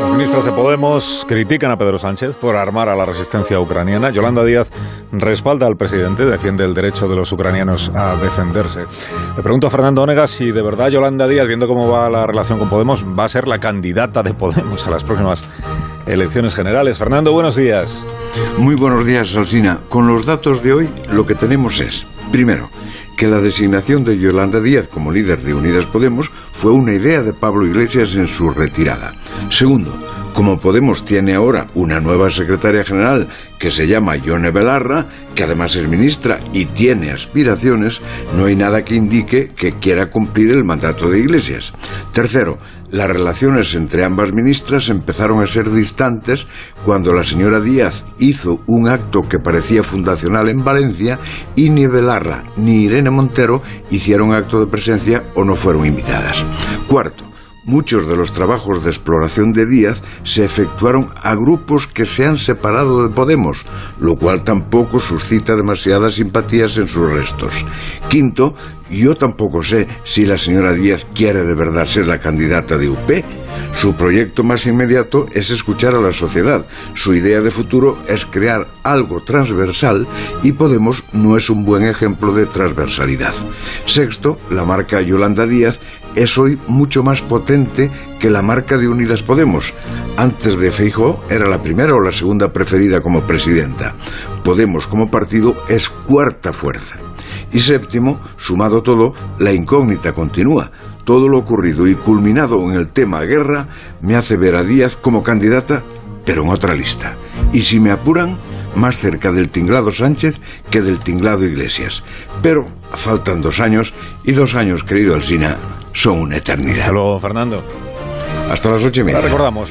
Los ministros de Podemos critican a Pedro Sánchez por armar a la resistencia ucraniana. Yolanda Díaz respalda al presidente, defiende el derecho de los ucranianos a defenderse. Le pregunto a Fernando Onega si de verdad Yolanda Díaz, viendo cómo va la relación con Podemos, va a ser la candidata de Podemos a las próximas elecciones generales. Fernando, buenos días. Muy buenos días, Alsina. Con los datos de hoy, lo que tenemos es, primero, que la designación de Yolanda Díaz como líder de Unidas Podemos fue una idea de Pablo Iglesias en su retirada. Segundo, como Podemos tiene ahora una nueva secretaria general que se llama Yone Belarra, que además es ministra y tiene aspiraciones, no hay nada que indique que quiera cumplir el mandato de Iglesias. Tercero, las relaciones entre ambas ministras empezaron a ser distantes cuando la señora Díaz hizo un acto que parecía fundacional en Valencia y ni Belarra ni Irene Montero hicieron acto de presencia o no fueron invitadas. Cuarto, Muchos de los trabajos de exploración de Díaz se efectuaron a grupos que se han separado de Podemos, lo cual tampoco suscita demasiadas simpatías en sus restos. Quinto, yo tampoco sé si la señora Díaz quiere de verdad ser la candidata de UP. Su proyecto más inmediato es escuchar a la sociedad. Su idea de futuro es crear algo transversal y Podemos no es un buen ejemplo de transversalidad. Sexto, la marca Yolanda Díaz es hoy mucho más potente que la marca de Unidas Podemos. Antes de Feijóo era la primera o la segunda preferida como presidenta. Podemos como partido es cuarta fuerza. Y séptimo, sumado todo, la incógnita continúa. Todo lo ocurrido y culminado en el tema guerra me hace ver a Díaz como candidata, pero en otra lista. Y si me apuran, más cerca del tinglado Sánchez que del tinglado Iglesias. Pero faltan dos años y dos años, querido Alsina, son una eternidad. Hasta luego, Fernando. Hasta las ocho y media. Ahora recordamos las